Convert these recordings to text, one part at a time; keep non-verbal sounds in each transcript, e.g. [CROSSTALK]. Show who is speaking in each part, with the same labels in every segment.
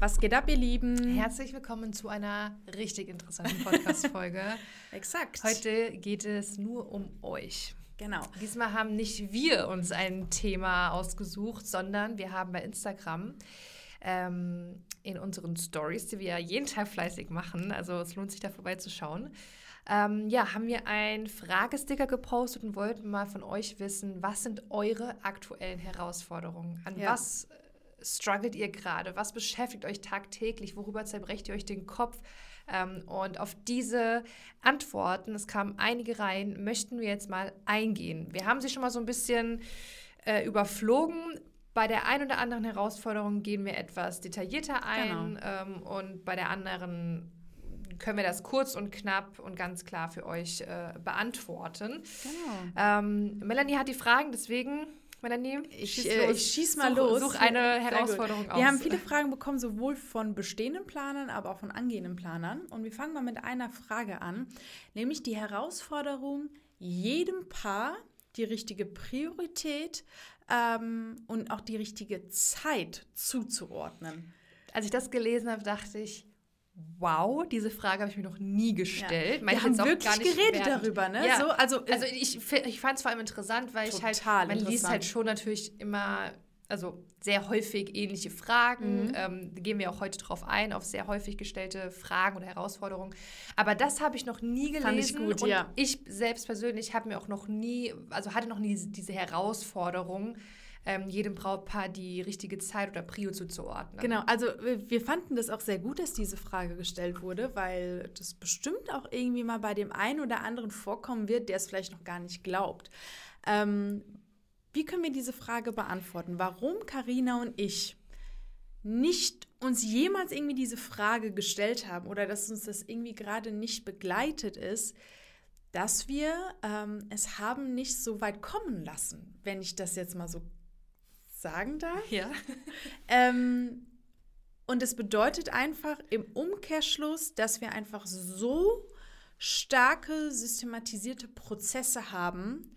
Speaker 1: Was geht ab, ihr Lieben?
Speaker 2: Herzlich willkommen zu einer richtig interessanten Podcast-Folge. [LAUGHS]
Speaker 1: Exakt.
Speaker 2: Heute geht es nur um euch.
Speaker 1: Genau.
Speaker 2: Diesmal haben nicht wir uns ein Thema ausgesucht, sondern wir haben bei Instagram ähm, in unseren Stories, die wir ja jeden Tag fleißig machen, also es lohnt sich da vorbeizuschauen, ähm, ja, haben wir einen Fragesticker gepostet und wollten mal von euch wissen, was sind eure aktuellen Herausforderungen? An
Speaker 1: Ja.
Speaker 2: was struggelt ihr gerade? Was beschäftigt euch tagtäglich? Worüber zerbrecht ihr euch den Kopf? Ähm, und auf diese Antworten, es kamen einige rein, möchten wir jetzt mal eingehen. Wir haben sie schon mal so ein bisschen äh, überflogen. Bei der einen oder anderen Herausforderung gehen wir etwas detaillierter ein ähm, und bei der anderen können wir das kurz und knapp und ganz klar für euch äh, beantworten.
Speaker 1: Genau.
Speaker 2: Ähm, Melanie hat die Fragen, deswegen, Melanie,
Speaker 1: Ich,
Speaker 2: schieß
Speaker 1: äh, ich schieß mal
Speaker 2: such,
Speaker 1: los.
Speaker 2: Such eine. Herausforderung aus.
Speaker 1: Wir haben viele Fragen bekommen, sowohl von bestehenden Planern, aber auch von angehenden Planern. Und wir fangen mal mit einer Frage an, nämlich die Herausforderung, jedem Paar die richtige Priorität ähm, und auch die richtige Zeit zuzuordnen.
Speaker 2: Als ich das gelesen habe, dachte ich, wow, diese Frage habe ich mir noch nie gestellt. Meine
Speaker 1: Wir
Speaker 2: ich
Speaker 1: haben wirklich geredet
Speaker 2: wertend.
Speaker 1: darüber, ne?
Speaker 2: Ja.
Speaker 1: So, also,
Speaker 2: Also ich, ich fand es vor allem interessant, weil ich halt, man liest halt schon natürlich immer, also sehr häufig ähnliche Fragen.
Speaker 1: Mhm.
Speaker 2: Ähm, gehen wir auch heute drauf ein, auf sehr häufig gestellte Fragen oder Herausforderungen. Aber das habe ich noch nie gelesen.
Speaker 1: Fand ich gut,
Speaker 2: und
Speaker 1: ja.
Speaker 2: ich selbst persönlich habe mir auch noch nie, also hatte noch nie diese Herausforderung, ähm, jedem Brautpaar die richtige Zeit oder Prio zuzuordnen.
Speaker 1: Genau, also wir fanden das auch sehr gut, dass diese Frage gestellt wurde, weil das bestimmt auch irgendwie mal bei dem einen oder anderen vorkommen wird, der es vielleicht noch gar nicht glaubt. Ähm, wie können wir diese Frage beantworten? Warum Karina und ich nicht uns jemals irgendwie diese Frage gestellt haben oder dass uns das irgendwie gerade nicht begleitet ist, dass wir ähm, es haben nicht so weit kommen lassen, wenn ich das jetzt mal so sagen darf.
Speaker 2: Ja.
Speaker 1: Ähm, und es bedeutet einfach im Umkehrschluss, dass wir einfach so starke, systematisierte Prozesse haben,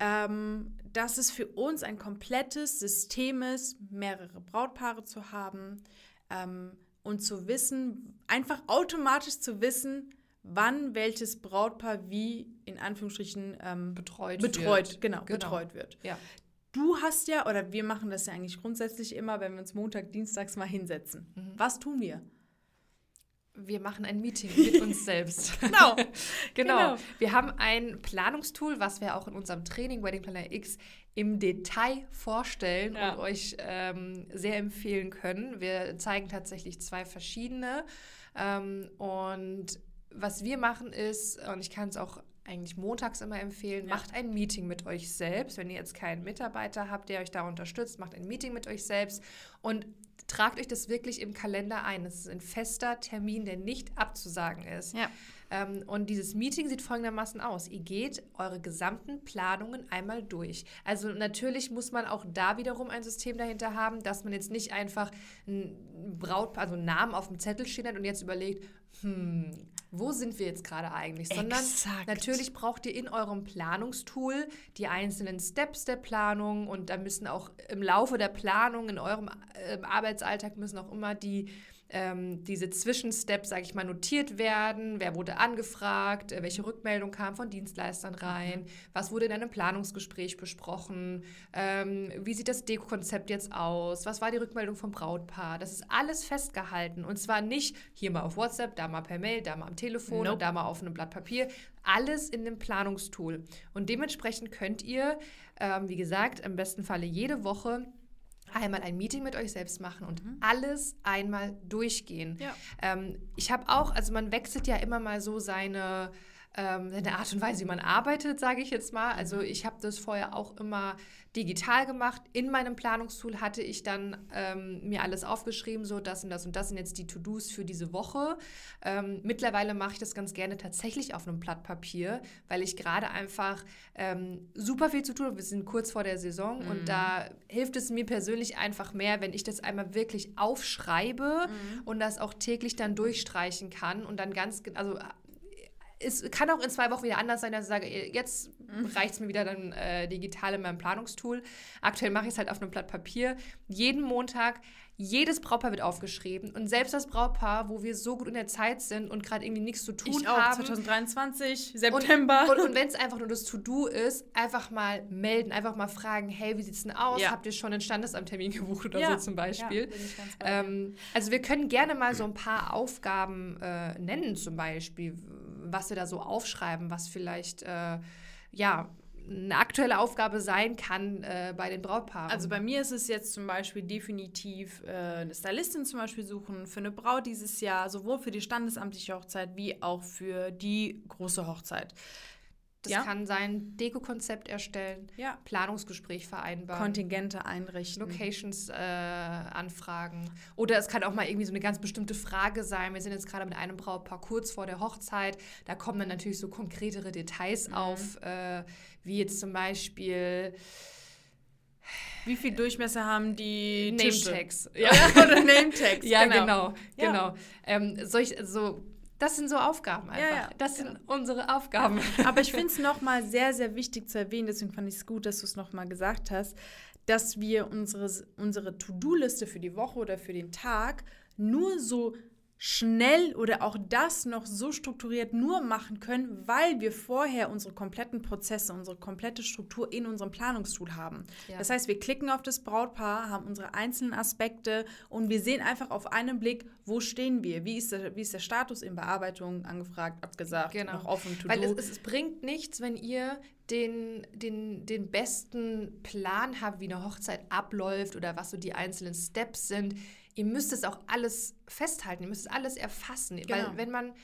Speaker 1: ähm, dass es für uns ein komplettes System ist, mehrere Brautpaare zu haben ähm, und zu wissen, einfach automatisch zu wissen, wann welches Brautpaar wie in Anführungsstrichen ähm,
Speaker 2: Betreut
Speaker 1: betreut,
Speaker 2: wird.
Speaker 1: genau,
Speaker 2: Genau.
Speaker 1: betreut wird.
Speaker 2: Ja.
Speaker 1: Du hast ja, oder wir machen das ja eigentlich grundsätzlich immer, wenn wir uns Montag, Dienstags mal hinsetzen.
Speaker 2: Mhm.
Speaker 1: Was tun wir?
Speaker 2: Wir machen ein Meeting mit uns [LAUGHS] selbst.
Speaker 1: Genau. [LAUGHS]
Speaker 2: genau.
Speaker 1: Genau.
Speaker 2: Wir haben ein Planungstool, was wir auch in unserem Training Wedding Planner X im Detail vorstellen
Speaker 1: Ja.
Speaker 2: und euch ähm, sehr empfehlen können. Wir zeigen tatsächlich zwei verschiedene. Ähm, und was wir machen ist, und ich kann es auch eigentlich montags immer empfehlen,
Speaker 1: Ja.
Speaker 2: macht ein Meeting mit euch selbst. Wenn ihr jetzt keinen Mitarbeiter habt, der euch da unterstützt, macht ein Meeting mit euch selbst und tragt euch das wirklich im Kalender ein. Das ist ein fester Termin, der nicht abzusagen ist.
Speaker 1: Ja.
Speaker 2: Ähm, und dieses Meeting sieht folgendermaßen aus. Ihr geht eure gesamten Planungen einmal durch. Also natürlich muss man auch da wiederum ein System dahinter haben, dass man jetzt nicht einfach ein Brautpaar, also einen Namen auf dem Zettel stehen hat und jetzt überlegt, hm, wo sind wir jetzt gerade eigentlich? Sondern
Speaker 1: Exakt.
Speaker 2: natürlich braucht ihr in eurem Planungstool die einzelnen Steps der Planung und da müssen auch im Laufe der Planung in eurem ähm, Arbeitsalltag müssen auch immer die ähm, diese Zwischensteps, sage ich mal, notiert werden. Wer wurde angefragt? Äh, welche Rückmeldung kam von Dienstleistern rein? Was wurde in einem Planungsgespräch besprochen? Ähm, wie sieht das Deko-Konzept jetzt aus? Was war die Rückmeldung vom Brautpaar? Das ist alles festgehalten. Und zwar nicht hier mal auf WhatsApp, da mal per Mail, da mal am Telefon
Speaker 1: Nope.
Speaker 2: da mal auf einem Blatt Papier. Alles in dem Planungstool. Und dementsprechend könnt ihr, ähm, wie gesagt, im besten Falle jede Woche einmal ein Meeting mit euch selbst machen und alles einmal durchgehen.
Speaker 1: Ja.
Speaker 2: Ähm, ich habe auch, also man wechselt ja immer mal so seine, ähm, seine Art und Weise, wie man arbeitet, sage ich jetzt mal. Also ich habe das vorher auch immer digital gemacht. In meinem Planungstool hatte ich dann ähm, mir alles aufgeschrieben, so das und das und das sind jetzt die To-Dos für diese Woche. Ähm, mittlerweile mache ich das ganz gerne tatsächlich auf einem Blatt Papier, weil ich gerade einfach ähm, super viel zu tun habe. Wir sind kurz vor der Saison und da hilft es mir persönlich einfach mehr, wenn ich das einmal wirklich aufschreibe und das auch täglich dann durchstreichen kann und dann ganz, also es kann auch in zwei Wochen wieder anders sein, dass ich sage, jetzt mhm. reicht es mir wieder dann äh, digital in meinem Planungstool. Aktuell mache ich es halt auf einem Blatt Papier. Jeden Montag jedes Brautpaar wird aufgeschrieben und selbst das Brautpaar, wo wir so gut in der Zeit sind und gerade irgendwie nichts zu tun
Speaker 1: ich auch,
Speaker 2: haben.
Speaker 1: 2023, September.
Speaker 2: Und, und, und wenn es einfach nur das To-Do ist, einfach mal melden, einfach mal fragen, hey, wie sieht es denn aus? Ja. Habt ihr schon einen Standesamttermin gebucht oder ja. so zum Beispiel? Ja, ähm, also wir können gerne mal so ein paar Aufgaben äh, nennen zum Beispiel, was wir da so aufschreiben, was vielleicht äh, ja eine aktuelle Aufgabe sein kann äh, bei den Brautpaaren.
Speaker 1: Also bei mir ist es jetzt zum Beispiel definitiv äh, eine Stylistin zum Beispiel suchen für eine Braut dieses Jahr, sowohl für die standesamtliche Hochzeit wie auch für die große Hochzeit.
Speaker 2: Das ja. kann sein, Deko-Konzept erstellen, ja. Planungsgespräch vereinbaren.
Speaker 1: Kontingente einrichten.
Speaker 2: Locations äh, anfragen. Oder es kann auch mal irgendwie so eine ganz bestimmte Frage sein. Wir sind jetzt gerade mit einem Brautpaar kurz vor der Hochzeit. Da kommen dann natürlich so konkretere Details mhm. auf, äh, wie jetzt zum Beispiel...
Speaker 1: Wie viel Durchmesser haben die
Speaker 2: Name-Tags?
Speaker 1: Ja. [LAUGHS] Oder Name-Tags,
Speaker 2: Ja, genau. genau, ja. genau. Ähm, solch, so das sind so Aufgaben einfach. Ja, ja, das sind unsere Aufgaben. [LAUGHS]
Speaker 1: Aber ich finde es [LAUGHS] nochmal sehr, sehr wichtig zu erwähnen, deswegen fand ich es gut, dass du es nochmal gesagt hast, dass wir unsere, unsere To-Do-Liste für die Woche oder für den Tag nur so schnell oder auch das noch so strukturiert nur machen können, weil wir vorher unsere kompletten Prozesse, unsere komplette Struktur in unserem Planungstool haben. Ja. Das heißt, wir klicken auf das Brautpaar, haben unsere einzelnen Aspekte und wir sehen einfach auf einen Blick, wo stehen wir, wie ist der, wie ist der Status in Bearbeitung, angefragt, abgesagt, genau. noch offen,
Speaker 2: to Weil es, es bringt nichts, wenn ihr den, den, den besten Plan habt, wie eine Hochzeit abläuft oder was so die einzelnen Steps sind ihr müsst es auch alles festhalten, ihr müsst es alles erfassen. Genau. Weil wenn man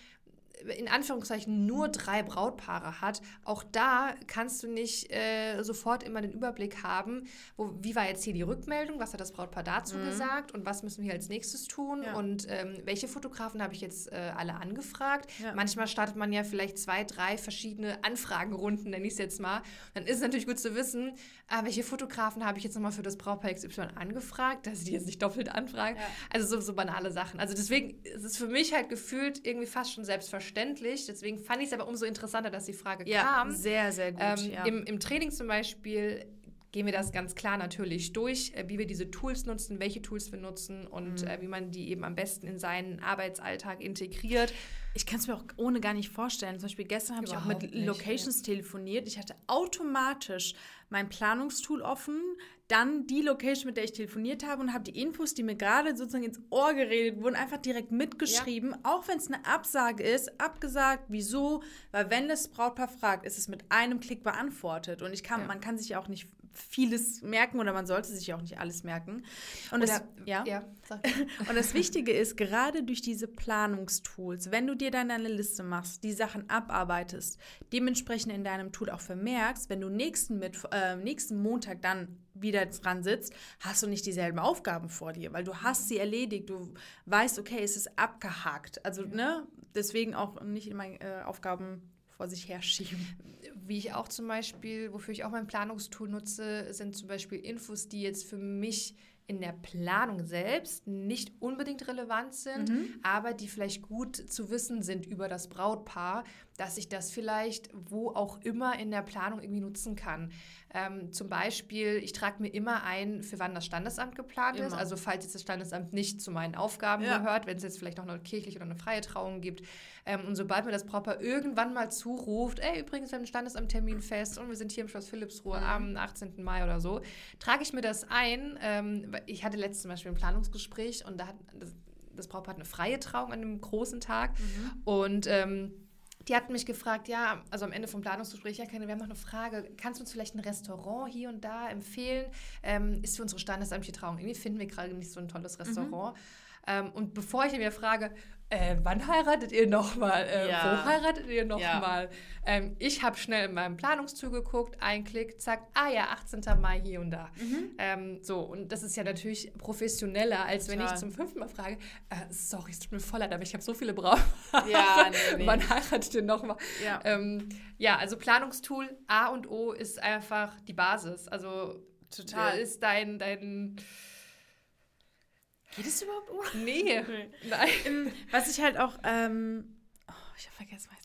Speaker 2: in Anführungszeichen nur drei Brautpaare hat, auch da kannst du nicht äh, sofort immer den Überblick haben, wo, wie war jetzt hier die Rückmeldung, was hat das Brautpaar dazu mhm. gesagt und was müssen wir als nächstes tun ja. und ähm, welche Fotografen habe ich jetzt äh, alle angefragt. Ja. Manchmal startet man ja vielleicht zwei, drei verschiedene Anfragenrunden, nenne ich es jetzt mal. Dann ist es natürlich gut zu wissen, äh, welche Fotografen habe ich jetzt nochmal für das Brautpaar XY angefragt, dass ich die jetzt nicht doppelt anfragen. Ja. Also so, so banale Sachen. Also deswegen ist es für mich halt gefühlt irgendwie fast schon selbstverständlich verständlich. Deswegen fand ich es aber umso interessanter, dass die Frage ja, kam.
Speaker 1: Sehr, sehr gut. Ähm,
Speaker 2: ja. im, Im Training zum Beispiel gehen wir das ganz klar natürlich durch, äh, wie wir diese Tools nutzen, welche Tools wir nutzen und mhm. äh, wie man die eben am besten in seinen Arbeitsalltag integriert.
Speaker 1: Ich kann es mir auch ohne gar nicht vorstellen. Zum Beispiel gestern habe ich auch mit nicht, Locations ja. telefoniert. Ich hatte automatisch mein Planungstool offen, dann die Location, mit der ich telefoniert habe und habe die Infos, die mir gerade sozusagen ins Ohr geredet wurden, einfach direkt mitgeschrieben, ja. auch wenn es eine Absage ist, abgesagt, wieso, weil wenn das Brautpaar fragt, ist es mit einem Klick beantwortet und ich kann, ja. man kann sich auch nicht vieles merken oder man sollte sich auch nicht alles merken. Und, oder, das, ja? ja [LAUGHS] und das Wichtige ist, gerade durch diese Planungstools, wenn du dir dann eine Liste machst, die Sachen abarbeitest, dementsprechend in deinem Tool auch vermerkst, wenn du nächsten, mit, äh, nächsten Montag dann wieder dran sitzt, hast du nicht dieselben Aufgaben vor dir, weil du hast sie erledigt, du weißt, okay, es ist abgehakt. Also, ne, deswegen auch nicht immer äh, Aufgaben vor sich herschieben.
Speaker 2: Wie ich auch zum Beispiel, wofür ich auch mein Planungstool nutze, sind zum Beispiel Infos, die jetzt für mich in der Planung selbst nicht unbedingt relevant sind, mhm. aber die vielleicht gut zu wissen sind über das Brautpaar, dass ich das vielleicht wo auch immer in der Planung irgendwie nutzen kann. Ähm, zum Beispiel, ich trage mir immer ein, für wann das Standesamt geplant immer. ist. Also falls jetzt das Standesamt nicht zu meinen Aufgaben ja. gehört, wenn es jetzt vielleicht noch eine kirchliche oder eine freie Trauung gibt. Ähm, und sobald mir das Brautpaar irgendwann mal zuruft, ey, übrigens, wir haben ein Standesamttermin fest und wir sind hier im Schloss Philippsruhe mhm. am 18. Mai oder so, trage ich mir das ein. Ähm, ich hatte letztes zum Beispiel ein Planungsgespräch und da hat das, das Brautpaar hat eine freie Trauung an einem großen Tag mhm. und ähm, die hatten mich gefragt, ja, also am Ende vom Planungsgespräch, ja, keine, wir haben noch eine Frage. Kannst du uns vielleicht ein Restaurant hier und da empfehlen? Ähm, ist für unsere standesamtliche Trauung. Irgendwie finden wir gerade nicht so ein tolles mhm. Restaurant. Mhm. Ähm, und bevor ich mir frage, äh, wann heiratet ihr nochmal? Äh, ja. Wo heiratet ihr nochmal? Ja. Ähm, ich habe schnell in meinem Planungszug geguckt, ein Klick, zack, ah ja, 18. Mai hier und da. Mhm. Ähm, so, und das ist ja natürlich professioneller, als Total. wenn ich zum fünften Mal frage, äh, sorry, es tut mir voll leid, aber ich habe so viele Brauen. Ja, [LAUGHS] nee, nee. Wann heiratet ihr nochmal? Ja. Ähm, ja, also Planungstool A und O ist einfach die Basis. Also Total. ist dein, dein
Speaker 1: Geht es überhaupt um?
Speaker 2: Nee. [LAUGHS] Nein.
Speaker 1: Was ich halt auch, ähm, oh, ich habe vergessen, was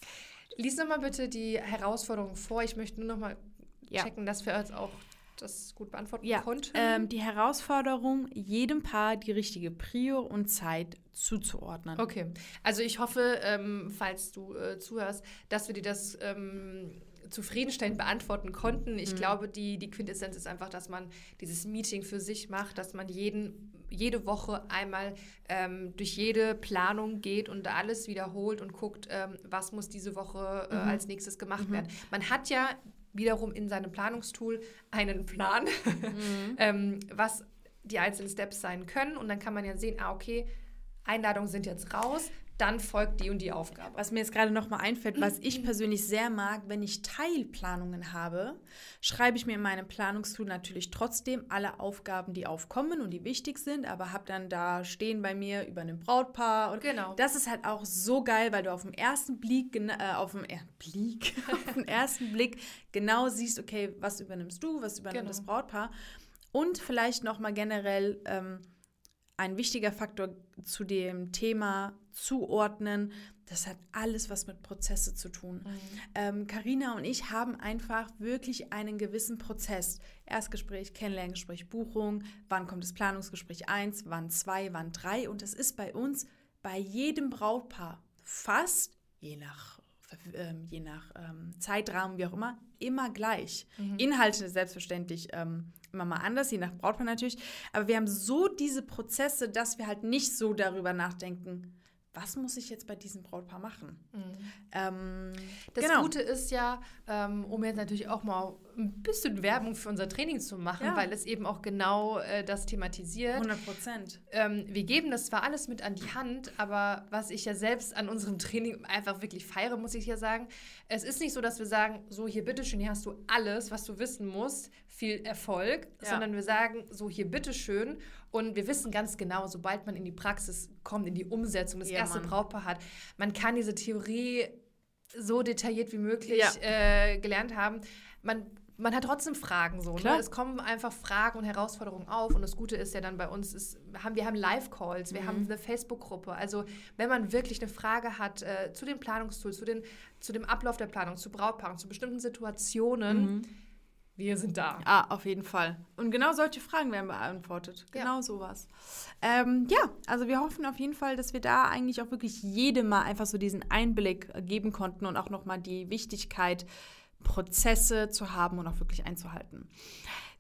Speaker 2: Lies nochmal bitte die Herausforderung vor. Ich möchte nur nochmal
Speaker 1: Ja.
Speaker 2: checken, dass wir jetzt auch das gut beantworten
Speaker 1: Ja,
Speaker 2: konnten.
Speaker 1: ähm, die Herausforderung, jedem Paar die richtige Prio und Zeit zuzuordnen.
Speaker 2: Okay, also ich hoffe, ähm, falls du äh, zuhörst, dass wir dir das ähm, zufriedenstellend beantworten konnten. Ich glaube, die, die Quintessenz ist einfach, dass man dieses Meeting für sich macht, dass man jeden, jede Woche einmal ähm, durch jede Planung geht und alles wiederholt und guckt, ähm, was muss diese Woche äh, als nächstes gemacht werden. Man hat ja wiederum in seinem Planungstool einen Plan, [LAUGHS] ähm, was die einzelnen Steps sein können. Und dann kann man ja sehen, ah, okay, Einladungen sind jetzt raus, dann folgt die und die Aufgabe.
Speaker 1: Was mir jetzt gerade noch mal einfällt, was ich persönlich sehr mag, wenn ich Teilplanungen habe, schreibe ich mir in meinem Planungstool natürlich trotzdem alle Aufgaben, die aufkommen und die wichtig sind, aber habe dann da stehen bei mir über ein Brautpaar. Und
Speaker 2: Genau.
Speaker 1: Das ist halt auch so geil, weil du auf dem ersten Blick, äh, auf dem, äh, Blick, [LAUGHS] auf den ersten Blick genau siehst, okay, was übernimmst du, was übernimmt
Speaker 2: Genau.
Speaker 1: das Brautpaar. Und vielleicht noch mal generell ähm, ein wichtiger Faktor zu dem Thema zuordnen. Das hat alles was mit Prozesse zu tun. Ähm, Carina und ich haben einfach wirklich einen gewissen Prozess. Erstgespräch, Kennenlerngespräch, Buchung, wann kommt das Planungsgespräch 1, wann 2, wann 3. Und es ist bei uns bei jedem Brautpaar fast, je nach, ähm, je nach ähm, Zeitrahmen, wie auch immer, immer gleich. Inhalte selbstverständlich ähm, immer mal anders, je nach Brautpaar natürlich. Aber wir haben so diese Prozesse, dass wir halt nicht so darüber nachdenken, was muss ich jetzt bei diesem Brautpaar machen? Ähm,
Speaker 2: Das
Speaker 1: genau.
Speaker 2: Gute ist ja, ähm, um jetzt natürlich auch mal ein bisschen Werbung für unser Training zu machen,
Speaker 1: Ja.
Speaker 2: weil es eben auch genau äh, das thematisiert.
Speaker 1: 100 Prozent.
Speaker 2: Ähm, wir geben das zwar alles mit an die Hand, aber was ich ja selbst an unserem Training einfach wirklich feiere, muss ich ja sagen, es ist nicht so, dass wir sagen, so hier bitteschön, hier hast du alles, was du wissen musst, viel Erfolg,
Speaker 1: Ja.
Speaker 2: sondern wir sagen, so hier bitteschön und wir wissen ganz genau, sobald man in die Praxis kommt, in die Umsetzung, das
Speaker 1: Ja,
Speaker 2: erste
Speaker 1: Mann.
Speaker 2: Brautpaar hat, man kann diese Theorie so detailliert wie möglich
Speaker 1: Ja.
Speaker 2: äh, gelernt haben. Man, man hat trotzdem Fragen so. Ne? Es kommen einfach Fragen und Herausforderungen auf. Und das Gute ist ja dann bei uns, ist, haben, wir haben Live-Calls, wir
Speaker 1: Mhm.
Speaker 2: haben eine Facebook-Gruppe. Also wenn man wirklich eine Frage hat äh, zu den Planungstools, zu, den, zu dem Ablauf der Planung, zu Brautpaaren, zu bestimmten Situationen,
Speaker 1: Mhm.
Speaker 2: Wir sind da.
Speaker 1: Ah, auf jeden Fall. Und genau solche Fragen werden beantwortet.
Speaker 2: Ja.
Speaker 1: Genau sowas. Ähm, ja, also wir hoffen auf jeden Fall, dass wir da eigentlich auch wirklich jedem mal einfach so diesen Einblick äh, geben konnten und auch nochmal die Wichtigkeit, Prozesse zu haben und auch wirklich einzuhalten.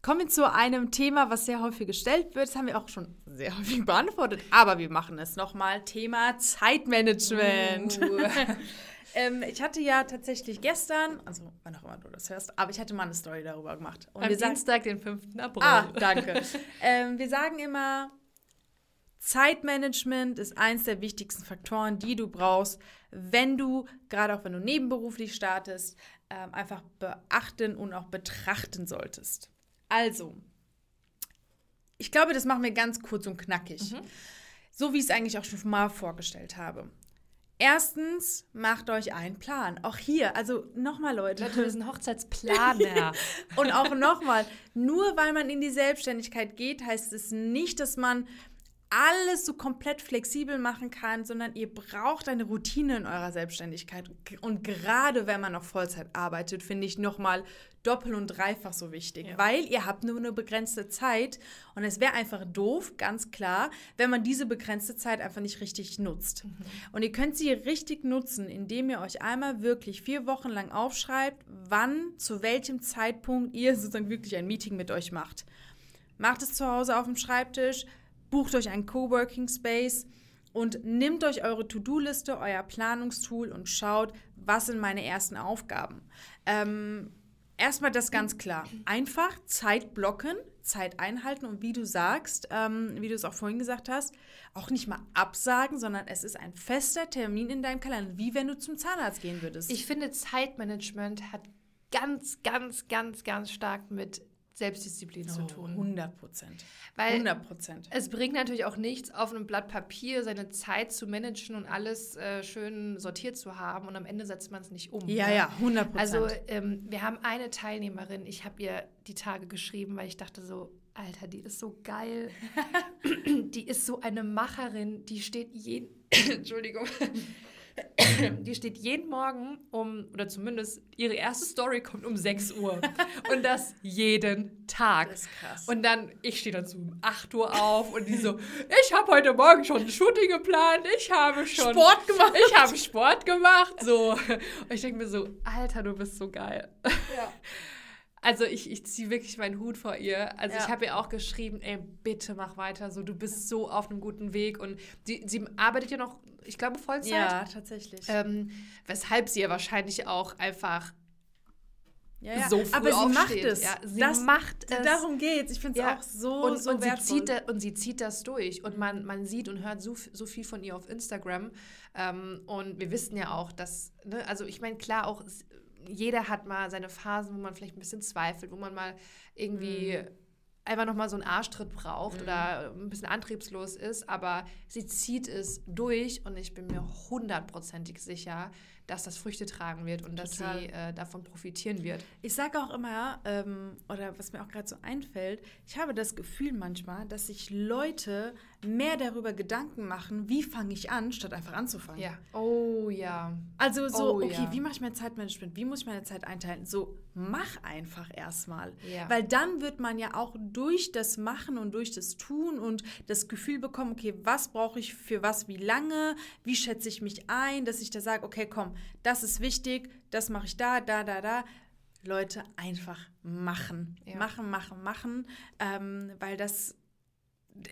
Speaker 1: Kommen wir zu einem Thema, was sehr häufig gestellt wird. Das haben wir auch schon sehr häufig [LAUGHS] beantwortet, aber wir machen es nochmal. Thema Zeitmanagement.
Speaker 2: Uh. [LAUGHS]
Speaker 1: ähm, ich hatte ja tatsächlich gestern, also wann auch immer du das hörst, aber ich hatte mal eine Story darüber gemacht. Und
Speaker 2: Am
Speaker 1: wir sagen,
Speaker 2: Dienstag, den 5. April.
Speaker 1: Ah, danke. [LAUGHS] ähm, wir sagen immer, Zeitmanagement ist eins der wichtigsten Faktoren, die du brauchst, wenn du, gerade auch wenn du nebenberuflich startest, ähm, einfach beachten und auch betrachten solltest. Also, ich glaube, das machen wir ganz kurz und knackig. So wie ich es eigentlich auch schon mal vorgestellt habe. Erstens, macht euch einen Plan. Auch hier, also nochmal, Leute.
Speaker 2: Leute, wir sind Hochzeitsplaner. [LAUGHS]
Speaker 1: Und auch nochmal, nur weil man in die Selbstständigkeit geht, heißt es nicht, dass man alles so komplett flexibel machen kann, sondern ihr braucht eine Routine in eurer Selbstständigkeit. Und gerade wenn man noch Vollzeit arbeitet, finde ich nochmal doppelt und dreifach so wichtig,
Speaker 2: Ja.
Speaker 1: weil ihr habt nur eine begrenzte Zeit und es wäre einfach doof, ganz klar, wenn man diese begrenzte Zeit einfach nicht richtig nutzt. Und ihr könnt sie richtig nutzen, indem ihr euch einmal wirklich vier Wochen lang aufschreibt, wann, zu welchem Zeitpunkt ihr sozusagen wirklich ein Meeting mit euch macht. Macht es zu Hause auf dem Schreibtisch, bucht euch einen Coworking Space und nehmt euch eure To-Do-Liste, euer Planungstool und schaut, was sind meine ersten Aufgaben. Ähm, erstmal das ganz klar. Einfach Zeit blocken, Zeit einhalten und wie du sagst, ähm, wie du es auch vorhin gesagt hast, auch nicht mal absagen, sondern es ist ein fester Termin in deinem Kalender, wie wenn du zum Zahnarzt gehen würdest.
Speaker 2: Ich finde, Zeitmanagement hat ganz, ganz, ganz, ganz stark mit Selbstdisziplin zu tun.
Speaker 1: 100 Prozent.
Speaker 2: Weil
Speaker 1: 100 Prozent.
Speaker 2: es bringt natürlich auch nichts, auf einem Blatt Papier seine Zeit zu managen und alles äh, schön sortiert zu haben und am Ende setzt man es nicht um.
Speaker 1: Ja,
Speaker 2: ne?
Speaker 1: ja, 100 Prozent.
Speaker 2: Also ähm, wir haben eine Teilnehmerin, ich habe ihr die Tage geschrieben, weil ich dachte so, Alter, die ist so geil. [LAUGHS] die ist so eine Macherin, die steht jeden, [COUGHS] [COUGHS] Entschuldigung, [COUGHS] die steht jeden Morgen um, oder zumindest ihre erste Story kommt um 6 Uhr. und das jeden Tag.
Speaker 1: Das ist krass.
Speaker 2: Und dann, ich stehe dann so um 8 Uhr auf und die so, ich habe heute Morgen schon ein Shooting geplant, ich habe schon
Speaker 1: Sport gemacht.
Speaker 2: Ich habe Sport gemacht. So. Und ich denke mir so, Alter, du bist so geil.
Speaker 1: Ja. [LAUGHS]
Speaker 2: Also ich, ich ziehe wirklich meinen Hut vor ihr. Also
Speaker 1: Ja.
Speaker 2: ich habe ihr auch geschrieben, ey, bitte mach weiter so, du bist so auf einem guten Weg. Und sie, sie arbeitet ja noch, ich glaube, Vollzeit.
Speaker 1: Ja, tatsächlich.
Speaker 2: Ähm, weshalb sie ja wahrscheinlich auch einfach
Speaker 1: ja, ja.
Speaker 2: so früh
Speaker 1: Aber sie macht es.
Speaker 2: Ja, sie
Speaker 1: das,
Speaker 2: macht es.
Speaker 1: Darum geht's. Ich finde es
Speaker 2: Ja.
Speaker 1: auch so,
Speaker 2: und,
Speaker 1: so
Speaker 2: und, sie
Speaker 1: wertvoll.
Speaker 2: zieht da, und sie zieht das durch. Und man, man sieht und hört so, so viel von ihr auf Instagram. Ähm, und wir wissen ja auch, dass, ne, also ich meine, klar, auch jeder hat mal seine Phasen, wo man vielleicht ein bisschen zweifelt, wo man mal irgendwie
Speaker 1: Mhm.
Speaker 2: Einfach nochmal so einen Arschtritt braucht oder ein bisschen antriebslos ist. Aber sie zieht es durch und ich bin mir hundertprozentig sicher, dass das Früchte tragen wird und dass
Speaker 1: Total.
Speaker 2: sie äh, davon profitieren wird.
Speaker 1: Ich sage auch immer, ähm, oder was mir auch gerade so einfällt, ich habe das Gefühl manchmal, dass sich Leute mehr darüber Gedanken machen, wie fange ich an, statt einfach anzufangen.
Speaker 2: Ja. Oh ja.
Speaker 1: Also so,
Speaker 2: Oh,
Speaker 1: okay,
Speaker 2: ja.
Speaker 1: wie mache ich mein Zeitmanagement? Wie muss ich meine Zeit einteilen? So, mach einfach erstmal.
Speaker 2: Ja.
Speaker 1: Weil dann wird man ja auch durch das Machen und durch das Tun und das Gefühl bekommen, okay, was brauche ich für was, wie lange, wie schätze ich mich ein, dass ich da sage, okay, komm, das ist wichtig, das mache ich da, da, da, da. Leute, einfach machen.
Speaker 2: Ja.
Speaker 1: Machen, machen, machen. Ähm, weil das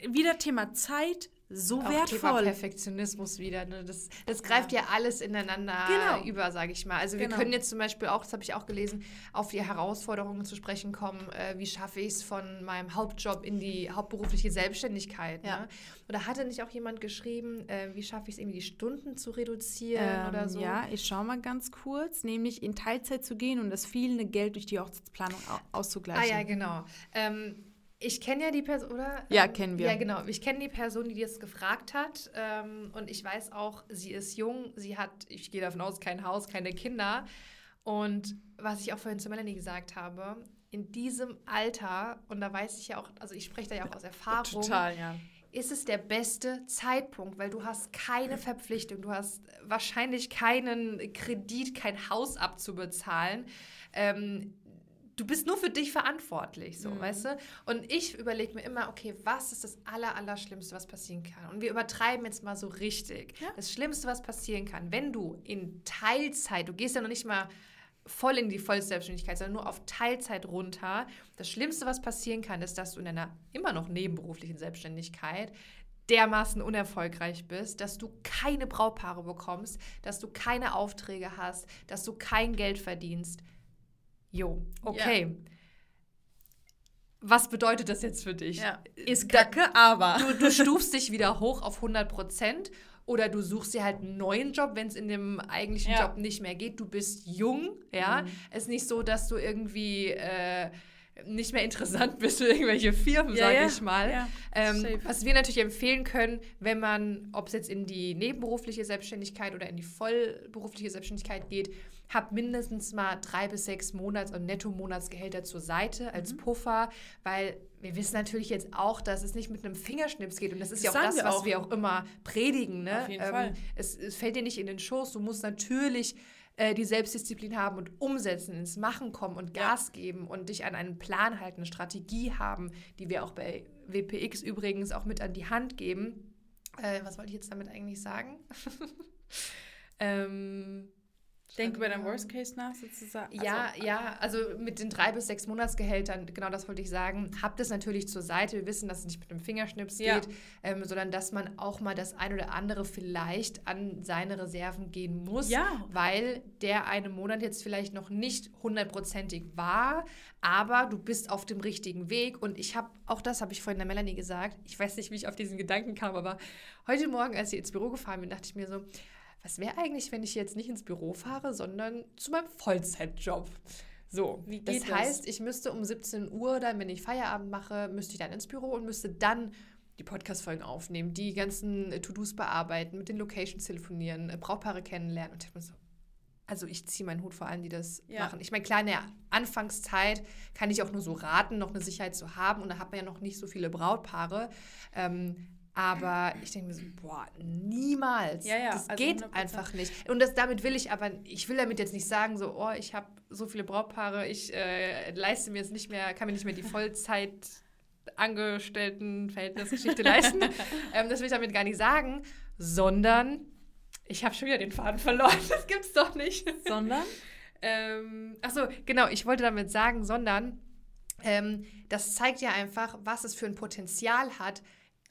Speaker 1: wieder Thema Zeit so
Speaker 2: auch Thema
Speaker 1: wertvoll.
Speaker 2: Perfektionismus wieder. Ne? Das, das greift ja alles ineinander
Speaker 1: Genau.
Speaker 2: über, sage ich mal. Also wir
Speaker 1: Genau.
Speaker 2: können jetzt zum Beispiel auch, das habe ich auch gelesen, auf die Herausforderungen zu sprechen kommen. Äh, wie schaffe ich es von meinem Hauptjob in die hauptberufliche Selbstständigkeit?
Speaker 1: Ja.
Speaker 2: Ne? Oder hatte nicht auch jemand geschrieben, äh, wie schaffe ich es irgendwie die Stunden zu reduzieren oder
Speaker 1: Ähm,
Speaker 2: so?
Speaker 1: Ja, ich schaue mal ganz kurz, nämlich in Teilzeit zu gehen und das fehlende Geld durch die Hochzeitsplanung au
Speaker 2: Ah
Speaker 1: auszugleichen.
Speaker 2: ja, genau. Ähm, ich kenne ja die Person, oder?
Speaker 1: Ja,
Speaker 2: Ähm,
Speaker 1: kennen wir.
Speaker 2: Ja, genau. Ich kenne die Person, die das gefragt hat. Ähm, und ich weiß auch, sie ist jung. Sie hat, ich gehe davon aus, kein Haus, keine Kinder. Und was ich auch vorhin zu Melanie gesagt habe, in diesem Alter, und da weiß ich ja auch, also ich spreche da ja auch aus Erfahrung,
Speaker 1: Total, ja.
Speaker 2: ist es der beste Zeitpunkt, weil du hast keine Verpflichtung, du hast wahrscheinlich keinen Kredit, kein Haus abzubezahlen. Ähm, du bist nur für dich verantwortlich, so, weißt du? Und ich überlege mir immer, okay, was ist das aller, Allerschlimmste, was passieren kann? Und wir übertreiben jetzt mal so richtig.
Speaker 1: Ja.
Speaker 2: Das Schlimmste, was passieren kann, wenn du in Teilzeit, du gehst ja noch nicht mal voll in die Vollselbstständigkeit, sondern nur auf Teilzeit runter. Das Schlimmste, was passieren kann, ist, dass du in einer immer noch nebenberuflichen Selbstständigkeit dermaßen unerfolgreich bist, dass du keine Brautpaare bekommst, dass du keine Aufträge hast, dass du kein Geld verdienst. Jo, okay. Was bedeutet das jetzt für dich?
Speaker 1: ja. Ist kacke, aber.
Speaker 2: Du, du stufst dich wieder hoch auf 100 Prozent oder du suchst dir halt einen neuen Job, wenn es in dem eigentlichen
Speaker 1: Ja.
Speaker 2: Job nicht mehr geht. Du bist jung, ja. Es ist nicht so, dass du irgendwie äh, nicht mehr interessant bist für irgendwelche Firmen,
Speaker 1: Ja,
Speaker 2: sage
Speaker 1: ja.
Speaker 2: ich mal.
Speaker 1: Ja,
Speaker 2: ähm, was wir natürlich empfehlen können, wenn man, ob es jetzt in die nebenberufliche Selbstständigkeit oder in die vollberufliche Selbstständigkeit geht, habt mindestens mal drei bis sechs Monats- und Netto-Monatsgehälter zur Seite
Speaker 1: Mhm.
Speaker 2: als Puffer, weil wir wissen natürlich jetzt auch, dass es nicht mit einem Fingerschnips geht und das ist
Speaker 1: Das
Speaker 2: ja auch das,
Speaker 1: wir
Speaker 2: was
Speaker 1: auch.
Speaker 2: wir auch immer predigen. Ne?
Speaker 1: Auf jeden Fall.
Speaker 2: Es, es fällt dir nicht in den Schoß, du musst natürlich äh, die Selbstdisziplin haben und umsetzen, ins Machen kommen und
Speaker 1: Ja.
Speaker 2: Gas geben und dich an einen Plan halten, eine Strategie haben, die wir auch bei WPX übrigens auch mit an die Hand geben. Äh, was wollte ich jetzt damit eigentlich sagen? [LAUGHS] ähm,
Speaker 1: Denk über dein Worst Case nach, sozusagen.
Speaker 2: ja,
Speaker 1: Also,
Speaker 2: ja, also mit den drei bis sechs Monatsgehältern, genau das wollte ich sagen, habt es natürlich zur Seite. Wir wissen, dass es nicht mit einem Fingerschnips
Speaker 1: Ja.
Speaker 2: geht, ähm, sondern dass man auch mal das ein oder andere vielleicht an seine Reserven gehen muss,
Speaker 1: Ja.
Speaker 2: weil der eine Monat jetzt vielleicht noch nicht hundertprozentig war, aber du bist auf dem richtigen Weg. Und ich habe, auch das habe ich vorhin der Melanie gesagt, ich weiß nicht, wie ich auf diesen Gedanken kam, aber heute Morgen, als ich ins Büro gefahren bin, dachte ich mir so, was wäre eigentlich, wenn ich jetzt nicht ins Büro fahre, sondern zu meinem Vollzeitjob? So,
Speaker 1: Wie
Speaker 2: das
Speaker 1: das?
Speaker 2: heißt, ich müsste um 17 Uhr, dann, wenn ich Feierabend mache, müsste ich dann ins Büro und müsste dann die Podcast-Folgen aufnehmen, die ganzen äh, To-Dos bearbeiten, mit den Locations telefonieren, äh, Brautpaare kennenlernen. Und ich mir so, also ich ziehe meinen Hut vor allen, die das
Speaker 1: Ja.
Speaker 2: machen. Ich meine, klar, in der Anfangszeit kann ich auch nur so raten, noch eine Sicherheit zu haben. Und da hat man ja noch nicht so viele Brautpaare. Ähm, Aber ich denke mir so, boah, niemals.
Speaker 1: Ja, ja,
Speaker 2: das
Speaker 1: also
Speaker 2: geht
Speaker 1: 100%.
Speaker 2: einfach nicht. Und das, damit will ich aber, ich will damit jetzt nicht sagen, so, oh, ich habe so viele Brautpaare, ich äh, leiste mir jetzt nicht mehr, kann mir nicht mehr die Vollzeit Angestelltenverhältnisgeschichte leisten. [LAUGHS] ähm, das will ich damit gar nicht sagen, sondern ich habe schon wieder den Faden verloren. Das gibt's doch nicht.
Speaker 1: Sondern?
Speaker 2: Ähm, achso, genau, ich wollte damit sagen, sondern ähm, das zeigt ja einfach, was es für ein Potenzial hat,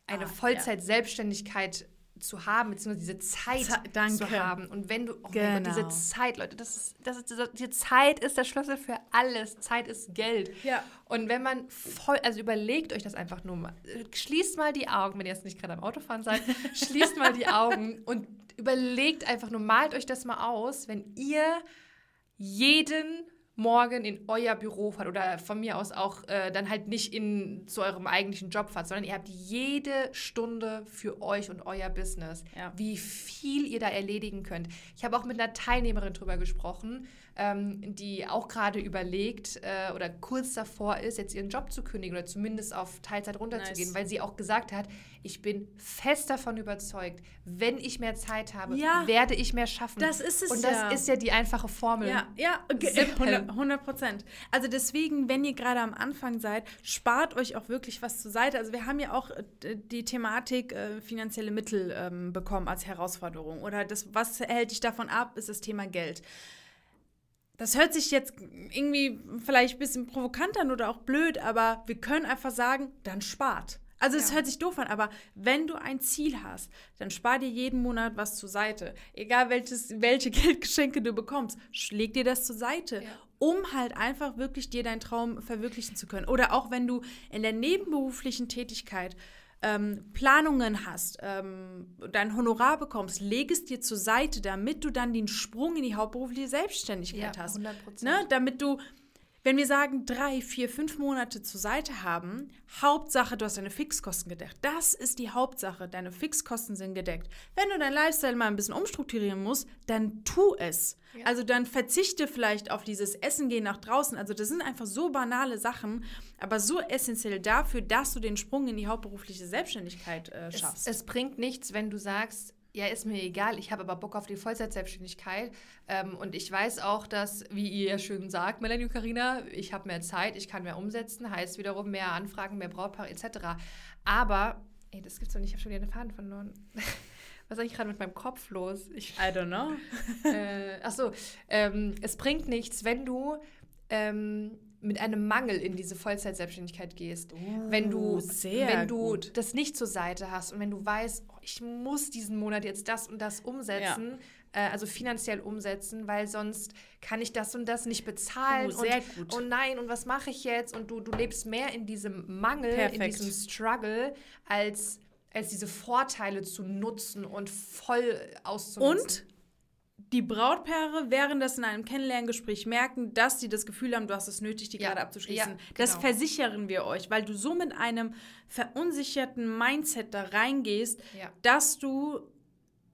Speaker 2: eine
Speaker 1: Ah,
Speaker 2: Vollzeit-Selbstständigkeit zu haben, beziehungsweise diese Zeit
Speaker 1: Ze- danke.
Speaker 2: zu haben. Und wenn du, oh mein Gott,
Speaker 1: Genau.
Speaker 2: diese Zeit, Leute, das ist, das ist, die Zeit ist der Schlüssel für alles. Zeit ist Geld.
Speaker 1: Ja.
Speaker 2: Und wenn man voll, also überlegt euch das einfach nur mal, schließt mal die Augen, wenn ihr jetzt nicht gerade am Autofahren seid, [LAUGHS] schließt mal die Augen und überlegt einfach nur, malt euch das mal aus, wenn ihr jeden Morgen in euer Büro fahrt oder von mir aus auch äh, dann halt nicht in, zu eurem eigentlichen Job fahrt, sondern ihr habt jede Stunde für euch und euer Business,
Speaker 1: Ja.
Speaker 2: wie viel ihr da erledigen könnt. Ich habe auch mit einer Teilnehmerin drüber gesprochen, ähm, die auch gerade überlegt äh, oder kurz davor ist, jetzt ihren Job zu kündigen oder zumindest auf Teilzeit runterzugehen,
Speaker 1: Nice.
Speaker 2: weil sie auch gesagt hat, ich bin fest davon überzeugt, wenn ich mehr Zeit habe,
Speaker 1: Ja.
Speaker 2: werde ich mehr schaffen.
Speaker 1: Das ist es
Speaker 2: Und das
Speaker 1: ja.
Speaker 2: ist ja die einfache Formel.
Speaker 1: Ja, ja, okay.
Speaker 2: Simpel.
Speaker 1: 100 100 Prozent. Also deswegen, wenn ihr gerade am Anfang seid, spart euch auch wirklich was zur Seite. Also wir haben ja auch äh, die Thematik äh, finanzielle Mittel ähm, bekommen als Herausforderung. Oder das, was hält dich davon ab, ist das Thema Geld. Das hört sich jetzt irgendwie vielleicht ein bisschen provokant an oder auch blöd, aber wir können einfach sagen, dann spart. Also es
Speaker 2: Ja.
Speaker 1: hört sich doof an, aber wenn du ein Ziel hast, dann spar dir jeden Monat was zur Seite. Egal welches, welche [LAUGHS] Geldgeschenke du bekommst, schläg dir das zur Seite,
Speaker 2: Ja.
Speaker 1: um halt einfach wirklich dir deinen Traum verwirklichen zu können. Oder auch wenn du in der nebenberuflichen Tätigkeit ähm, Planungen hast, ähm, dein Honorar bekommst, leg es dir zur Seite, damit du dann den Sprung in die hauptberufliche Selbstständigkeit
Speaker 2: Ja,
Speaker 1: hast.
Speaker 2: 100 Prozent.
Speaker 1: Ne? Damit du, wenn wir sagen, drei, vier, fünf Monate zur Seite haben, Hauptsache, du hast deine Fixkosten gedeckt. Das ist die Hauptsache. Deine Fixkosten sind gedeckt. Wenn du dein Lifestyle mal ein bisschen umstrukturieren musst, dann tu es.
Speaker 2: Ja.
Speaker 1: Also dann verzichte vielleicht auf dieses Essen gehen nach draußen. Also das sind einfach so banale Sachen, aber so essentiell dafür, dass du den Sprung in die hauptberufliche Selbstständigkeit äh,
Speaker 2: Es,
Speaker 1: schaffst.
Speaker 2: es bringt nichts, wenn du sagst, ja, ist mir egal, ich habe aber Bock auf die Vollzeitselbstständigkeit. Ähm, und ich weiß auch, dass, wie ihr ja schön sagt, Melanie und Carina, ich habe mehr Zeit, ich kann mehr umsetzen, heißt wiederum mehr Anfragen, mehr Brautpaare etc. Aber, ey, das gibt's doch nicht, ich habe schon wieder den Faden verloren. [LAUGHS] Was ist eigentlich gerade mit meinem Kopf los? Ich
Speaker 1: I don't know. [LAUGHS]
Speaker 2: äh, ach so, ähm, es bringt nichts, wenn du ähm, mit einem Mangel in diese Vollzeitselbstständigkeit gehst. wenn du, wenn du
Speaker 1: gut.
Speaker 2: das nicht zur Seite hast und wenn du weißt, oh, ich muss diesen Monat jetzt das und das umsetzen, äh, also finanziell umsetzen, weil sonst kann ich das und das nicht bezahlen.
Speaker 1: Oh, sehr
Speaker 2: und,
Speaker 1: gut.
Speaker 2: Oh nein, und was mache ich jetzt? Und du, du lebst mehr in diesem Mangel, in
Speaker 1: Perfekt.
Speaker 2: diesem Struggle, als, als diese Vorteile zu nutzen und voll auszunutzen.
Speaker 1: Und die Brautpaare während das in einem Kennenlerngespräch merken, dass sie das Gefühl haben, du hast es nötig, die
Speaker 2: Ja,
Speaker 1: gerade abzuschließen.
Speaker 2: ja,
Speaker 1: Das
Speaker 2: genau.
Speaker 1: versichern wir euch, weil du so mit einem verunsicherten Mindset da reingehst,
Speaker 2: Ja.
Speaker 1: dass du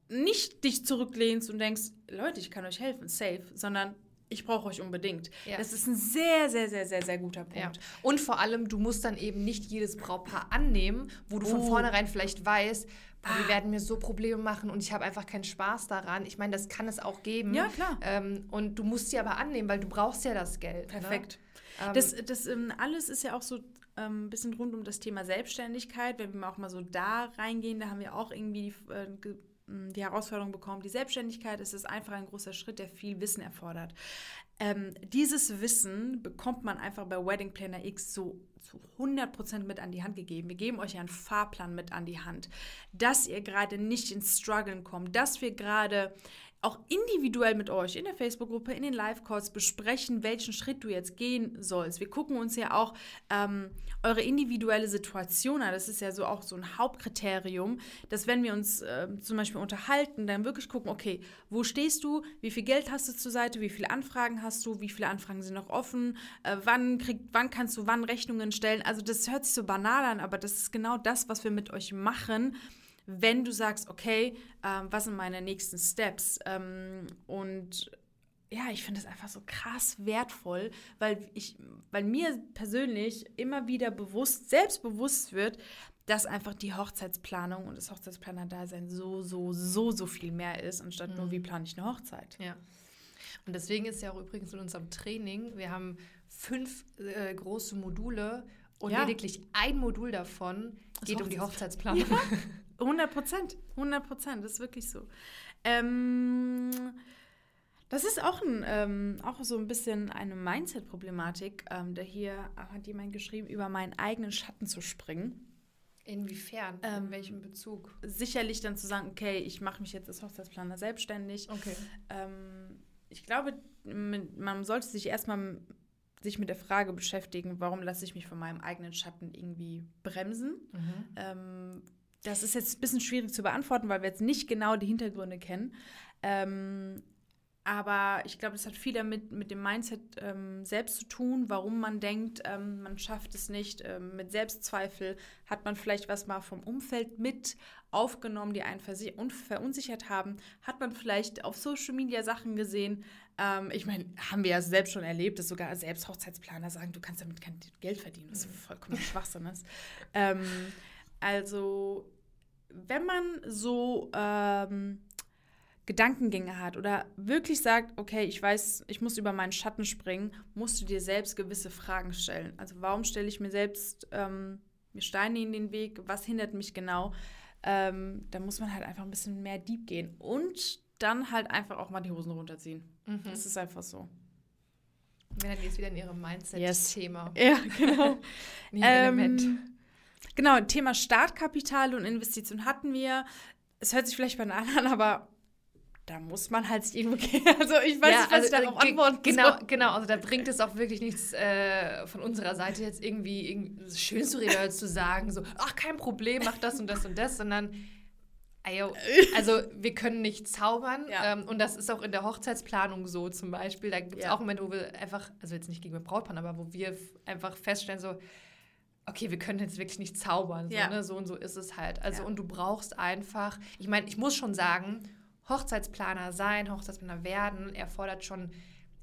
Speaker 1: nicht dich zurücklehnst und denkst, Leute, ich kann euch helfen, safe, sondern ich brauche euch unbedingt.
Speaker 2: Ja.
Speaker 1: Das ist ein sehr, sehr, sehr, sehr, sehr guter Punkt.
Speaker 2: Ja. Und vor allem, du musst dann eben nicht jedes Brautpaar annehmen, wo du von
Speaker 1: Oh.
Speaker 2: vornherein vielleicht weißt, boah, die werden mir so Probleme machen und ich habe einfach keinen Spaß daran. Ich meine, das kann es auch geben.
Speaker 1: Ja, klar.
Speaker 2: Ähm, und du musst sie aber annehmen, weil du brauchst ja das Geld.
Speaker 1: Perfekt.
Speaker 2: Ne? Ähm,
Speaker 1: Das, das ähm, alles ist ja auch so ähm, ein bisschen rund um das Thema Selbstständigkeit. Wenn wir auch mal so da reingehen, da haben wir auch irgendwie die, äh, die Herausforderung bekommen. Die Selbstständigkeit ist es einfach ein großer Schritt, der viel Wissen erfordert. Ähm, dieses Wissen bekommt man einfach bei Wedding Planner X so zu 100% mit an die Hand gegeben. Wir geben euch ja einen Fahrplan mit an die Hand, dass ihr gerade nicht ins Struggeln kommt, dass wir gerade auch individuell mit euch in der Facebook-Gruppe, in den Live-Calls besprechen, welchen Schritt du jetzt gehen sollst. Wir gucken uns ja auch ähm, eure individuelle Situation an. Das ist ja so auch so ein Hauptkriterium, dass wenn wir uns ähm, zum Beispiel unterhalten, dann wirklich gucken, okay, wo stehst du, wie viel Geld hast du zur Seite, wie viele Anfragen hast du, wie viele Anfragen sind noch offen, äh, wann, krieg, wann kannst du wann Rechnungen stellen. Also das hört sich so banal an, aber das ist genau das, was wir mit euch machen wenn du sagst, okay, ähm, was sind meine nächsten Steps? Ähm, und ja, ich finde das einfach so krass wertvoll, weil ich, weil mir persönlich immer wieder bewusst, selbstbewusst wird, dass einfach die Hochzeitsplanung und das Hochzeitsplaner-Dasein so, so, so, so viel mehr ist, anstatt mhm. nur, wie plane ich eine Hochzeit.
Speaker 2: Ja. Und deswegen ist ja auch übrigens in unserem Training, wir haben fünf äh, große Module und ja. lediglich ein Modul davon das geht um die Hochzeitsplanung. Ja. [LAUGHS]
Speaker 1: 100 Prozent, 100 Prozent, das ist wirklich so. Ähm, das ist auch, ein, ähm, auch so ein bisschen eine Mindset-Problematik. Ähm, der hier hat jemand geschrieben, über meinen eigenen Schatten zu springen.
Speaker 2: Inwiefern? Ähm, In welchem Bezug?
Speaker 1: Sicherlich dann zu sagen, okay, ich mache mich jetzt als Hochzeitsplaner selbstständig.
Speaker 2: Okay.
Speaker 1: Ähm, ich glaube, man sollte sich erstmal sich mit der Frage beschäftigen, warum lasse ich mich von meinem eigenen Schatten irgendwie bremsen. Mhm. Ähm, das ist jetzt ein bisschen schwierig zu beantworten, weil wir jetzt nicht genau die Hintergründe kennen. Ähm, aber ich glaube, das hat viel damit mit dem Mindset ähm, selbst zu tun, warum man denkt, ähm, man schafft es nicht. Ähm, mit Selbstzweifel hat man vielleicht was mal vom Umfeld mit aufgenommen, die einen verunsichert haben. Hat man vielleicht auf Social Media Sachen gesehen. Ähm, ich meine, haben wir ja selbst schon erlebt, dass sogar selbst Hochzeitsplaner sagen, du kannst damit kein Geld verdienen, was mhm. vollkommen Schwachsinn ist. Ähm, also, wenn man so ähm, Gedankengänge hat oder wirklich sagt, okay, ich weiß, ich muss über meinen Schatten springen, musst du dir selbst gewisse Fragen stellen. Also warum stelle ich mir selbst ähm, mir Steine in den Weg? Was hindert mich genau? Ähm, da muss man halt einfach ein bisschen mehr deep gehen und dann halt einfach auch mal die Hosen runterziehen. Mhm. Das ist einfach so.
Speaker 2: Wir werden jetzt wieder in ihrem Mindset-Thema.
Speaker 1: Yes. Ja, genau. [LAUGHS] ähm, genau, Thema Startkapital und Investition hatten wir. Es hört sich vielleicht bei den anderen, aber da muss man halt irgendwo [LAUGHS] gehen. Also ich weiß ja, nicht, was also, ich darauf antworten
Speaker 2: Genau, soll. genau. Also da bringt es auch wirklich nichts äh, von unserer Seite jetzt irgendwie, irgendwie schön zu reden zu sagen, so, ach, kein Problem, mach das und das und das, sondern [LAUGHS] also wir können nicht zaubern ja. ähm, und das ist auch in der Hochzeitsplanung so zum Beispiel. Da gibt es ja. auch Momente, wo wir einfach, also jetzt nicht gegen den Brautpaar, aber wo wir einfach feststellen, so, okay, wir können jetzt wirklich nicht zaubern. So, ja. ne? so und so ist es halt. Also und du brauchst einfach, ich meine, ich muss schon sagen, Hochzeitsplaner sein, Hochzeitsplaner werden, erfordert schon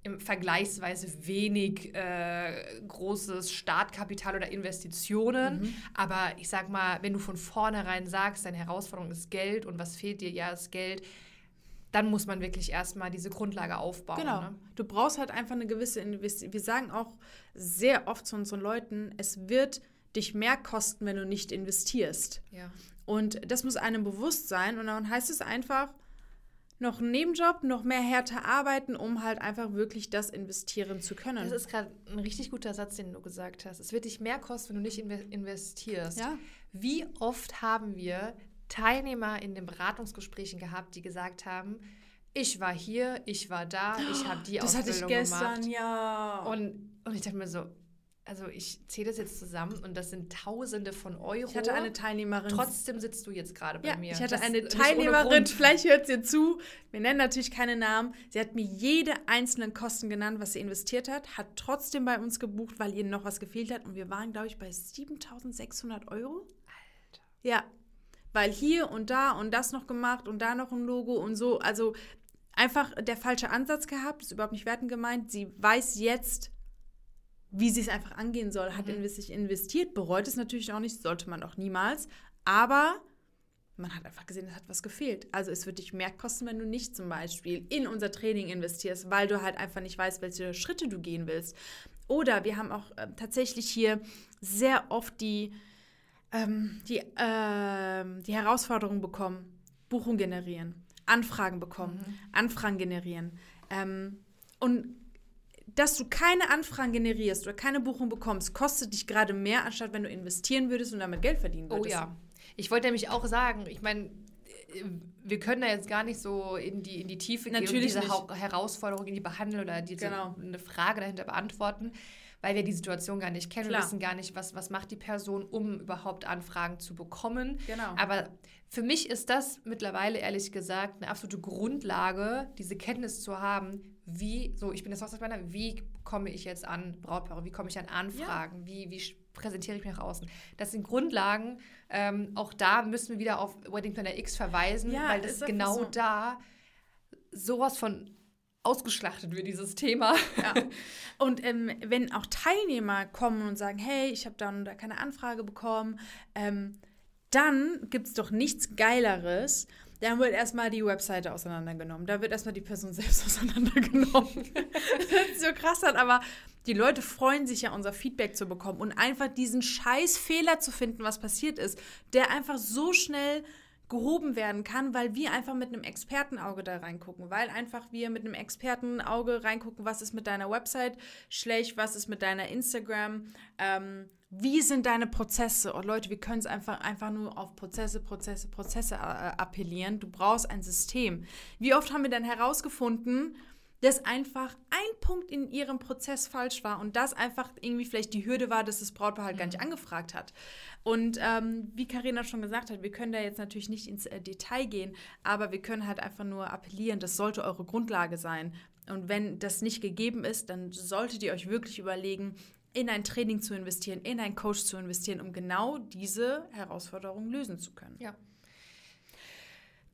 Speaker 2: im vergleichsweise wenig äh, großes Startkapital oder Investitionen. Mhm. Aber ich sag mal, wenn du von vornherein sagst, deine Herausforderung ist Geld und was fehlt dir, ja, ist Geld, dann muss man wirklich erstmal diese Grundlage aufbauen.
Speaker 1: Genau.
Speaker 2: Ne?
Speaker 1: Du brauchst halt einfach eine gewisse Investition. Wir sagen auch sehr oft zu unseren Leuten, es wird dich mehr kosten, wenn du nicht investierst.
Speaker 2: Ja.
Speaker 1: Und das muss einem bewusst sein. Und dann heißt es einfach, noch einen Nebenjob, noch mehr härter arbeiten, um halt einfach wirklich das investieren zu können.
Speaker 2: Das ist gerade ein richtig guter Satz, den du gesagt hast. Es wird dich mehr kosten, wenn du nicht investierst.
Speaker 1: Ja.
Speaker 2: Wie oft haben wir Teilnehmer in den Beratungsgesprächen gehabt, die gesagt haben, ich war hier, ich war da, ich habe die
Speaker 1: das Ausbildung gemacht. Das hatte ich gestern, gemacht. ja.
Speaker 2: Und, und ich dachte mir so, also ich zähle das jetzt zusammen und das sind Tausende von Euro.
Speaker 1: Ich hatte eine Teilnehmerin.
Speaker 2: Trotzdem sitzt du jetzt gerade bei
Speaker 1: ja,
Speaker 2: mir.
Speaker 1: Ich hatte das eine Teilnehmerin, vielleicht hört sie zu. Wir nennen natürlich keine Namen. Sie hat mir jede einzelnen Kosten genannt, was sie investiert hat, hat trotzdem bei uns gebucht, weil ihr noch was gefehlt hat. Und wir waren, glaube ich, bei 7600 Euro.
Speaker 2: Alter.
Speaker 1: Ja, weil hier und da und das noch gemacht und da noch ein Logo und so. Also einfach der falsche Ansatz gehabt, ist überhaupt nicht wertend gemeint. Sie weiß jetzt, wie sie es einfach angehen soll, hat mhm. sich investiert, bereut es natürlich auch nicht, sollte man auch niemals, aber man hat einfach gesehen, es hat was gefehlt. Also es wird dich mehr kosten, wenn du nicht zum Beispiel in unser Training investierst, weil du halt einfach nicht weißt, welche Schritte du gehen willst. Oder wir haben auch äh, tatsächlich hier sehr oft die, ähm, die, äh, die Herausforderung bekommen, Buchung generieren, Anfragen bekommen, mhm. Anfragen generieren. Ähm, und dass du keine Anfragen generierst oder keine Buchung bekommst, kostet dich gerade mehr, anstatt wenn du investieren würdest und damit Geld verdienen oh würdest.
Speaker 2: Oh ja. Ich wollte nämlich auch sagen, ich meine, wir können da jetzt gar nicht so in die, in die Tiefe
Speaker 1: gehen Natürlich
Speaker 2: und diese nicht. Herausforderung in die behandeln oder diese, genau. eine Frage dahinter beantworten, weil wir die Situation gar nicht kennen. Klar. Wir wissen gar nicht, was, was macht die Person, um überhaupt Anfragen zu bekommen.
Speaker 1: Genau.
Speaker 2: Aber für mich ist das mittlerweile, ehrlich gesagt, eine absolute Grundlage, diese Kenntnis zu haben, wie, so ich bin das Hochzeitsplaner, wie komme ich jetzt an Brautpaare, wie komme ich an Anfragen, ja. wie, wie präsentiere ich mich nach außen. Das sind Grundlagen. Ähm, auch da müssen wir wieder auf Wedding Planner X verweisen, ja, weil das genau so. da sowas von ausgeschlachtet wird, dieses Thema.
Speaker 1: Ja. Und ähm, wenn auch Teilnehmer kommen und sagen, hey, ich habe da, da keine Anfrage bekommen, ähm, dann gibt es doch nichts Geileres. Dann wird erstmal die Webseite auseinandergenommen. Da wird erstmal die Person [LAUGHS] selbst auseinandergenommen. [LAUGHS] das hört so krass an, aber die Leute freuen sich ja, unser Feedback zu bekommen und einfach diesen scheiß Fehler zu finden, was passiert ist, der einfach so schnell gehoben werden kann, weil wir einfach mit einem Expertenauge da reingucken, weil einfach wir mit einem Expertenauge reingucken, was ist mit deiner Website schlecht, was ist mit deiner Instagram, ähm, wie sind deine Prozesse? Und Leute, wir können es einfach, einfach nur auf Prozesse, Prozesse, Prozesse äh, appellieren. Du brauchst ein System. Wie oft haben wir dann herausgefunden, dass einfach ein Punkt in ihrem Prozess falsch war und das einfach irgendwie vielleicht die Hürde war, dass das Brautpaar halt mhm. gar nicht mhm. angefragt hat. Und ähm, wie Karina schon gesagt hat, wir können da jetzt natürlich nicht ins äh, Detail gehen, aber wir können halt einfach nur appellieren, das sollte eure Grundlage sein. Und wenn das nicht gegeben ist, dann solltet ihr euch wirklich überlegen, in ein Training zu investieren, in einen Coach zu investieren, um genau diese Herausforderung lösen zu können.
Speaker 2: Ja.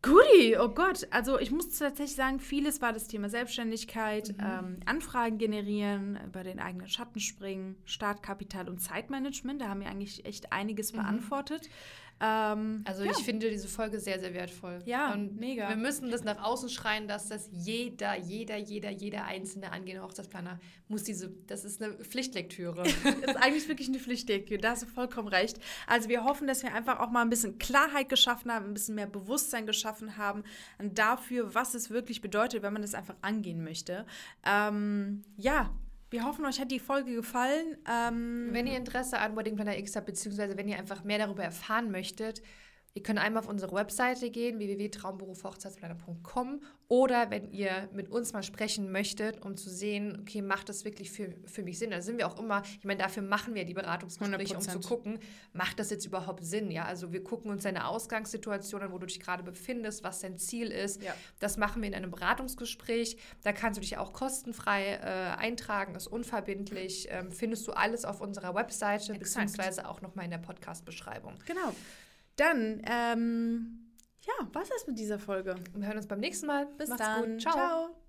Speaker 1: Guti, oh Gott. Also ich muss tatsächlich sagen, vieles war das Thema Selbstständigkeit, mhm. ähm, Anfragen generieren, über den eigenen Schatten springen, Startkapital und Zeitmanagement. Da haben wir eigentlich echt einiges mhm. beantwortet.
Speaker 2: Ähm, also ja. ich finde diese Folge sehr, sehr wertvoll.
Speaker 1: Ja, und mega.
Speaker 2: Wir müssen das nach außen schreien, dass das jeder, jeder, jeder, jeder einzelne angehende Hochzeitsplaner muss diese, das ist eine Pflichtlektüre. [LAUGHS]
Speaker 1: das ist eigentlich wirklich eine Pflichtlektüre, da hast du vollkommen recht. Also wir hoffen, dass wir einfach auch mal ein bisschen Klarheit geschaffen haben, ein bisschen mehr Bewusstsein geschaffen haben dafür, was es wirklich bedeutet, wenn man das einfach angehen möchte. Ähm, ja, wir hoffen, euch hat die Folge gefallen. Ähm
Speaker 2: wenn ihr Interesse an Wedding Planner X habt, beziehungsweise wenn ihr einfach mehr darüber erfahren möchtet, Ihr könnt einmal auf unsere Webseite gehen, www.traumberufhochzeitsplaner.com oder wenn ihr mit uns mal sprechen möchtet, um zu sehen, okay, macht das wirklich für, für mich Sinn? Da sind wir auch immer, ich meine, dafür machen wir die Beratungsgespräche, 100%. um zu gucken, macht das jetzt überhaupt Sinn? Ja, also wir gucken uns deine Ausgangssituation an, wo du dich gerade befindest, was dein Ziel ist. Ja. Das machen wir in einem Beratungsgespräch. Da kannst du dich auch kostenfrei äh, eintragen, ist unverbindlich. Ähm, findest du alles auf unserer Webseite, Exakt. beziehungsweise auch nochmal in der Podcast-Beschreibung.
Speaker 1: Genau. Dann, ähm, ja, was ist mit dieser Folge?
Speaker 2: Wir hören uns beim nächsten Mal.
Speaker 1: Bis Macht's dann.
Speaker 2: Gut. Ciao. Ciao.